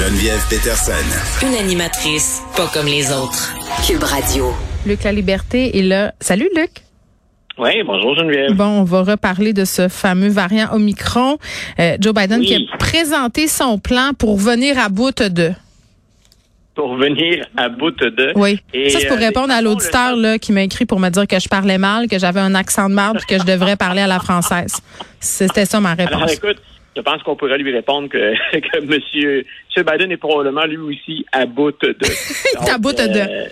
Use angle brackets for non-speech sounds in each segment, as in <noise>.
Geneviève Peterson. Une animatrice pas comme les autres. Cube Radio. Luc La Liberté est là. Salut Luc. Oui, bonjour Geneviève. Bon, on va reparler de ce fameux variant Omicron. Euh, Joe Biden qui a présenté son plan pour venir à bout de pour venir à bout de. Oui. ça, c'est pour euh, répondre à l'auditeur là qui m'a écrit pour me dire que je parlais mal, que j'avais un accent de marde, que je devrais parler à la française. C'était ça ma réponse. Alors, écoute, je pense qu'on pourrait lui répondre que, <laughs> que monsieur, monsieur Biden est probablement lui aussi à bout de. <laughs> <laughs> Il est à bout de. Euh,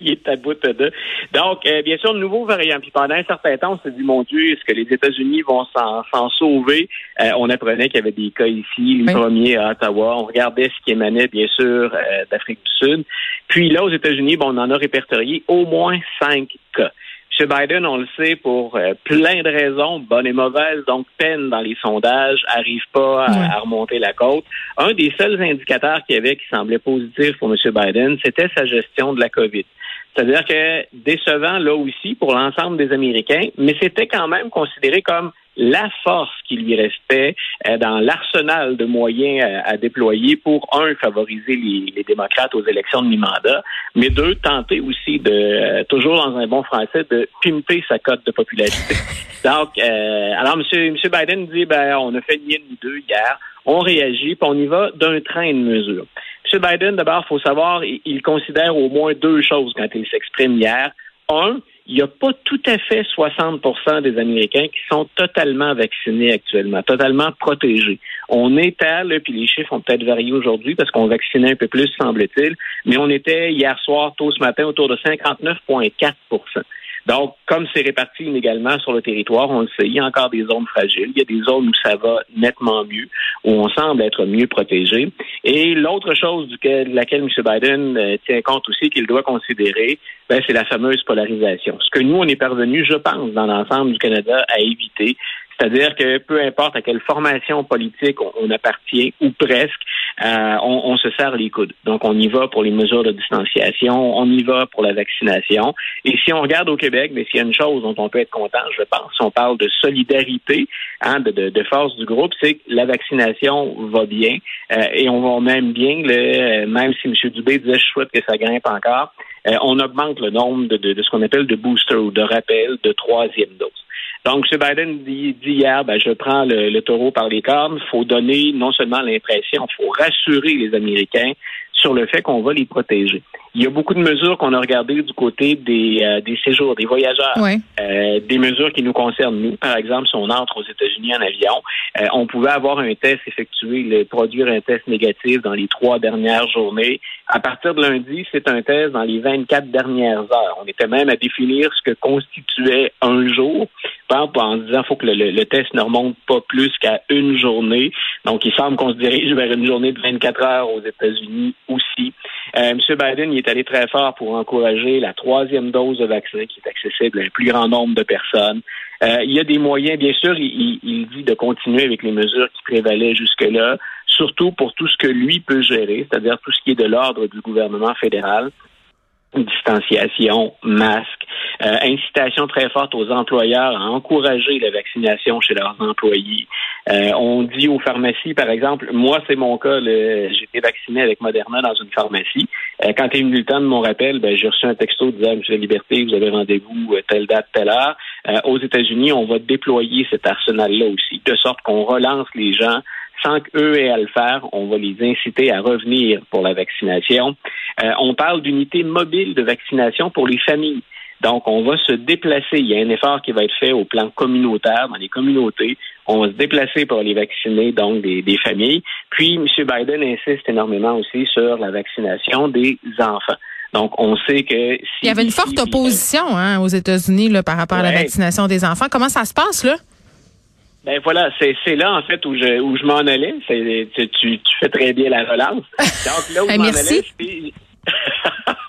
il est à bout de. Donc, euh, bien sûr, nouveau variant. Puis pendant un certain temps, on s'est dit, mon Dieu, est-ce que les États-Unis vont s'en sauver? Euh, on apprenait qu'il y avait des cas ici, le premier à Ottawa. On regardait ce qui émanait, bien sûr, euh, d'Afrique du Sud. Puis là, aux États-Unis, bon, on en a répertorié au moins cinq cas. M. Biden, on le sait, pour euh, plein de raisons, bonnes et mauvaises, donc peine dans les sondages, arrive pas à, remonter la côte. Un des seuls indicateurs qu'il y avait qui semblait positif pour M. Biden, c'était sa gestion de la COVID. C'est-à-dire que décevant là aussi pour l'ensemble des Américains, mais c'était quand même considéré comme la force qui lui restait euh, dans l'arsenal de moyens euh, à, déployer pour, un, favoriser les, démocrates aux élections de mi-mandat, mais deux, tenter aussi de, euh, toujours dans un bon français, de pimper sa cote de popularité. <laughs> Donc, alors, M. Monsieur, Biden dit, ben, on a fait ni une ni deux hier, on réagit, puis on y va d'un train de mesure. M. Biden, d'abord, il faut savoir, il considère au moins deux choses quand il s'exprime hier. Un, il n'y a pas tout à fait 60% des Américains qui sont totalement vaccinés actuellement, totalement protégés. On est à, là, puis les chiffres ont peut-être varié aujourd'hui parce qu'on vaccinait un peu plus, semble-t-il, mais on était hier soir, tôt ce matin, autour de 59,4 donc, comme c'est réparti inégalement sur le territoire, on le sait, il y a encore des zones fragiles. Il y a des zones où ça va nettement mieux, où on semble être mieux protégé. Et l'autre chose de laquelle M. Biden euh, tient compte aussi, qu'il doit considérer, ben, c'est la fameuse polarisation. Ce que nous, on est parvenu, je pense, dans l'ensemble du Canada, à éviter, c'est-à-dire que peu importe à quelle formation politique on, appartient, ou presque, euh, on, se serre les coudes. Donc, on y va pour les mesures de distanciation, on y va pour la vaccination. Et si on regarde au Québec, mais s'il y a une chose dont on peut être content, je pense, on parle de solidarité, hein, de, force du groupe, c'est que la vaccination va bien euh, et on va même bien, le, même si M. Dubé disait je souhaite que ça grimpe encore, euh, on augmente le nombre de, de ce qu'on appelle de boosters ou de rappels de troisième dose. Donc, M. Biden dit, hier, ben, je prends le, taureau par les cornes. Il faut donner non seulement l'impression, il faut rassurer les Américains sur le fait qu'on va les protéger. Il y a beaucoup de mesures qu'on a regardées du côté des, euh, des séjours, des voyageurs, euh, des mesures qui nous concernent nous. Par exemple, si on entre aux États-Unis en avion, euh, on pouvait avoir un test effectué, le, produire un test négatif dans les trois dernières journées. À partir de lundi, c'est un test dans les 24 dernières heures. On était même à définir ce que constituait un jour en disant faut que le, test ne remonte pas plus qu'à une journée. Donc, il semble qu'on se dirige <laughs> vers une journée de 24 heures aux États-Unis aussi. Euh, M. Biden il est allé très fort pour encourager la troisième dose de vaccin qui est accessible à un plus grand nombre de personnes. Euh, il y a des moyens, bien sûr, il, il, dit de continuer avec les mesures qui prévalaient jusque-là, surtout pour tout ce que lui peut gérer, c'est-à-dire tout ce qui est de l'ordre du gouvernement fédéral distanciation, masque, euh, incitation très forte aux employeurs à encourager la vaccination chez leurs employés. Euh, on dit aux pharmacies, par exemple, moi c'est mon cas, j'ai été vacciné avec Moderna dans une pharmacie. Euh, quand est venu le temps de mon rappel, ben, j'ai reçu un texto disant Monsieur Liberté, vous avez rendez-vous telle date, telle heure. aux États-Unis, on va déployer cet arsenal-là aussi, de sorte qu'on relance les gens sans qu'eux aient à le faire, on va les inciter à revenir pour la vaccination. Euh, on parle d'unités mobiles de vaccination pour les familles. Donc, on va se déplacer. Il y a un effort qui va être fait au plan communautaire, dans les communautés. On va se déplacer pour les vacciner, donc des, familles. Puis, M. Biden insiste énormément aussi sur la vaccination des enfants. Donc, on sait que... Il y avait une forte opposition hein, aux États-Unis par rapport à la vaccination des enfants. Comment ça se passe, là? Ben voilà, c'est là en fait où je où je m'en allais. Tu, tu, fais très bien la relance. <laughs> Donc là où je m'en allais, <laughs>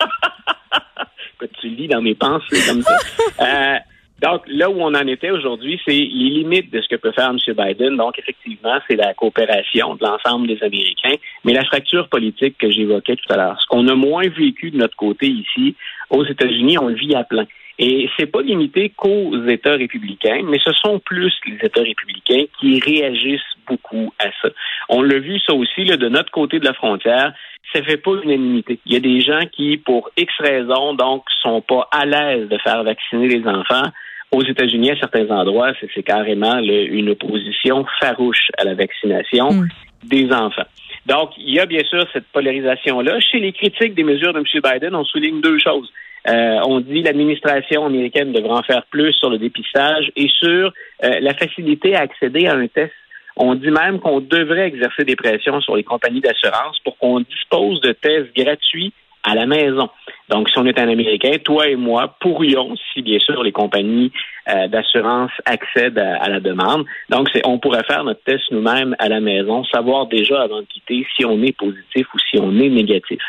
Dans mes pensées comme ça. <laughs> Euh, donc, là où on en était aujourd'hui, c'est les limites de ce que peut faire M. Biden. Donc, effectivement, c'est la coopération de l'ensemble des Américains, mais la fracture politique que j'évoquais tout à l'heure. Ce qu'on a moins vécu de notre côté ici, aux États-Unis, on le vit à plein. Et c'est pas limité qu'aux États républicains, mais ce sont plus les États républicains qui réagissent beaucoup à ça. On l'a vu ça aussi là, de notre côté de la frontière. Ça fait pas unanimité. Il y a des gens qui, pour X raisons, donc, sont pas à l'aise de faire vacciner les enfants. Aux États-Unis, à certains endroits, c'est carrément une opposition farouche à la vaccination mm. des enfants. Donc, il y a bien sûr cette polarisation-là. Chez les critiques des mesures de M. Biden, on souligne deux choses. Euh, on dit l'administration américaine devrait en faire plus sur le dépistage et sur euh, la facilité à accéder à un test. On dit même qu'on devrait exercer des pressions sur les compagnies d'assurance pour qu'on dispose de tests gratuits à la maison. Donc, si on est un Américain, toi et moi pourrions, si bien sûr les compagnies euh, d'assurance accèdent à, la demande. Donc, on pourrait faire notre test nous-mêmes à la maison, savoir déjà avant de quitter si on est positif ou si on est négatif.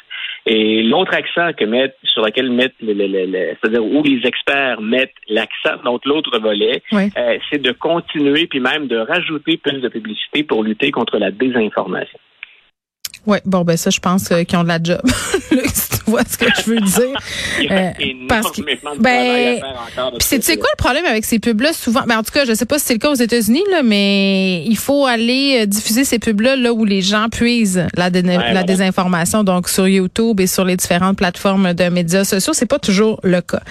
Et l'autre accent que mettent, sur lequel mettent, le, c'est-à-dire où les experts mettent l'accent, donc l'autre volet, euh, c'est de continuer puis même de rajouter plus de publicité pour lutter contre la désinformation. Oui, bon, ben ça, je pense qu'ils ont de la job. <laughs> si tu vois ce que je veux dire. <laughs> Il y a euh, parce que, ben, c'est tu sais quoi le problème avec ces pubs-là? Souvent. Ben, en tout cas, je sais pas si c'est le cas aux États-Unis là, mais il faut aller euh, diffuser ces pubs-là là où les gens puisent la, la désinformation, donc sur YouTube et sur les différentes plateformes de médias sociaux. C'est pas toujours le cas.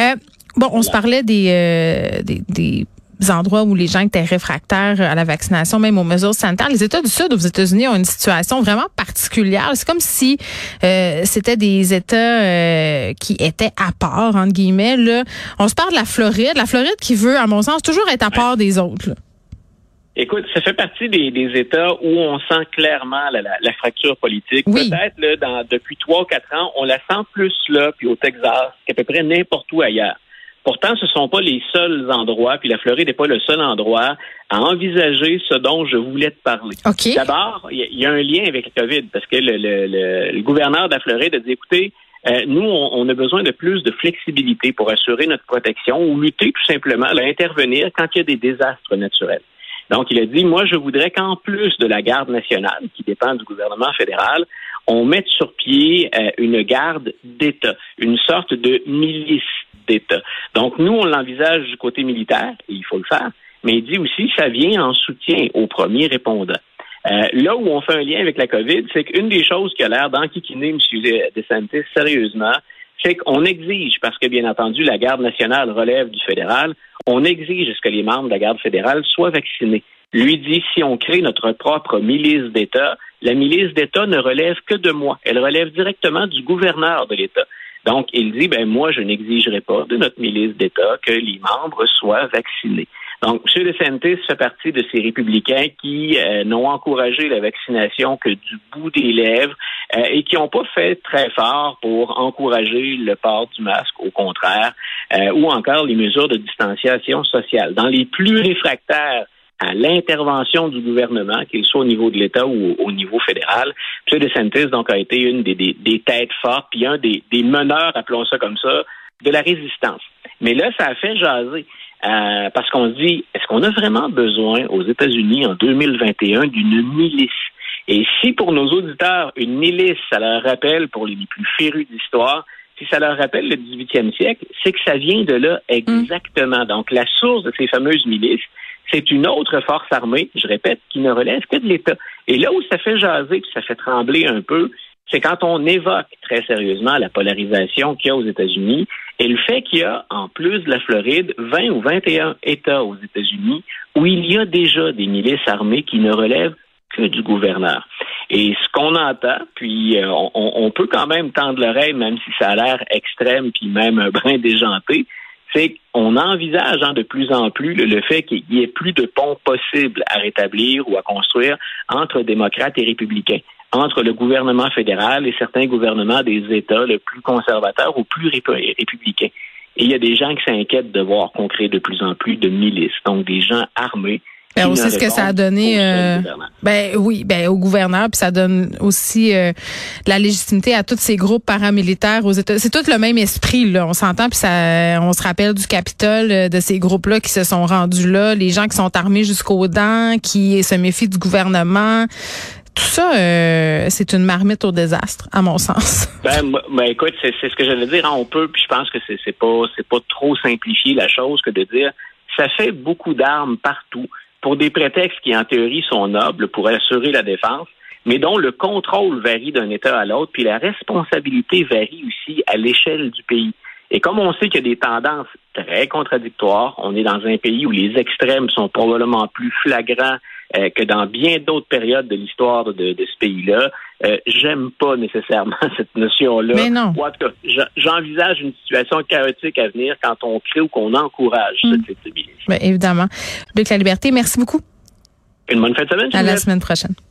Euh, bon, on se parlait des, euh, des, des endroits où les gens étaient réfractaires à la vaccination, même aux mesures sanitaires. Les États du Sud aux États-Unis ont une situation vraiment particulière. C'est comme si euh, c'était des États euh, qui étaient à part, entre guillemets. Là. On se parle de la Floride. La Floride qui veut, à mon sens, toujours être à part des autres. Écoute, ça fait partie des, États où on sent clairement la, fracture politique. Peut-être là, depuis trois ou quatre ans, on la sent plus là, puis au Texas, qu'à peu près n'importe où ailleurs. Pourtant, ce ne sont pas les seuls endroits, puis la Floride n'est pas le seul endroit à envisager ce dont je voulais te parler. D'abord, il y, a un lien avec le COVID, parce que le, gouverneur de la Floride a dit, écoutez, euh, nous, on, a besoin de plus de flexibilité pour assurer notre protection ou lutter tout simplement, à intervenir quand il y a des désastres naturels. Donc, il a dit, moi, je voudrais qu'en plus de la garde nationale, qui dépend du gouvernement fédéral, on mette sur pied euh, une garde d'État, une sorte de milice d'État. Donc, nous, on l'envisage du côté militaire, et il faut le faire, mais il dit aussi ça vient en soutien aux premiers répondants. Euh, là où on fait un lien avec la COVID, c'est qu'une des choses qui a l'air d'enquiquiner M. DeSantis sérieusement, c'est qu'on exige, parce que bien entendu, la garde nationale relève du fédéral, on exige que les membres de la garde fédérale soient vaccinés. Lui dit, si on crée notre propre milice d'État, la milice d'État ne relève que de moi. Elle relève directement du gouverneur de l'État. Donc, il dit, ben moi, je n'exigerai pas de notre milice d'État que les membres soient vaccinés. Donc, M. DeSantis fait partie de ces républicains qui euh, n'ont encouragé la vaccination que du bout des lèvres euh, et qui n'ont pas fait très fort pour encourager le port du masque, au contraire, euh, ou encore les mesures de distanciation sociale. Dans les plus réfractaires à l'intervention du gouvernement, qu'il soit au niveau de l'État ou au niveau fédéral. M. DeSantis, donc, a été une des, des, têtes fortes, puis un des, des, meneurs, appelons ça comme ça, de la résistance. Mais là, ça a fait jaser. Euh, parce qu'on se dit, est-ce qu'on a vraiment besoin aux États-Unis en 2021 d'une milice? Et si pour nos auditeurs, une milice, ça leur rappelle, pour les plus férus d'histoire, si ça leur rappelle le 18e siècle, c'est que ça vient de là exactement. Donc, la source de ces fameuses milices, c'est une autre force armée, je répète, qui ne relève que de l'État. Et là où ça fait jaser, puis ça fait trembler un peu, c'est quand on évoque très sérieusement la polarisation qu'il y a aux États-Unis et le fait qu'il y a, en plus de la Floride, 20 ou 21 États aux États-Unis où il y a déjà des milices armées qui ne relèvent que du gouverneur. Et ce qu'on entend, puis euh, on, on, peut quand même tendre l'oreille, même si ça a l'air extrême, puis même <laughs> un brin déjanté, c'est qu'on envisage hein, de plus en plus le, fait qu'il y ait plus de ponts possibles à rétablir ou à construire entre démocrates et républicains, entre le gouvernement fédéral et certains gouvernements des États le plus conservateurs ou plus républicains. Et il y a des gens qui s'inquiètent de voir qu'on crée de plus en plus de milices, donc des gens armés on sait ce que ça a donné. Euh, ben oui, ben au gouverneur, puis ça donne aussi euh, la légitimité à tous ces groupes paramilitaires aux États. C'est tout le même esprit là. On s'entend, puis ça, on se rappelle du Capitole euh, de ces groupes-là qui se sont rendus là, les gens qui sont armés jusqu'aux dents, qui se méfient du gouvernement. Tout ça, c'est une marmite au désastre, à mon sens. <laughs> Ben, ben écoute, c'est ce que j'allais dire. Hein, on peut, puis je pense que c'est pas c'est pas trop simplifier la chose que de dire ça fait beaucoup d'armes partout pour des prétextes qui, en théorie, sont nobles pour assurer la défense, mais dont le contrôle varie d'un État à l'autre, puis la responsabilité varie aussi à l'échelle du pays. Et comme on sait qu'il y a des tendances très contradictoires, on est dans un pays où les extrêmes sont probablement plus flagrants euh, que dans bien d'autres périodes de l'histoire de, ce pays-là. Euh, j'aime pas nécessairement <laughs> cette notion-là. Mais non. En tout cas, j'envisage une situation chaotique à venir quand on crée ou qu'on encourage ce hmm. type de Bien, évidemment. Luc La Liberté, merci beaucoup. Une bonne fin de semaine. À la semaine prochaine.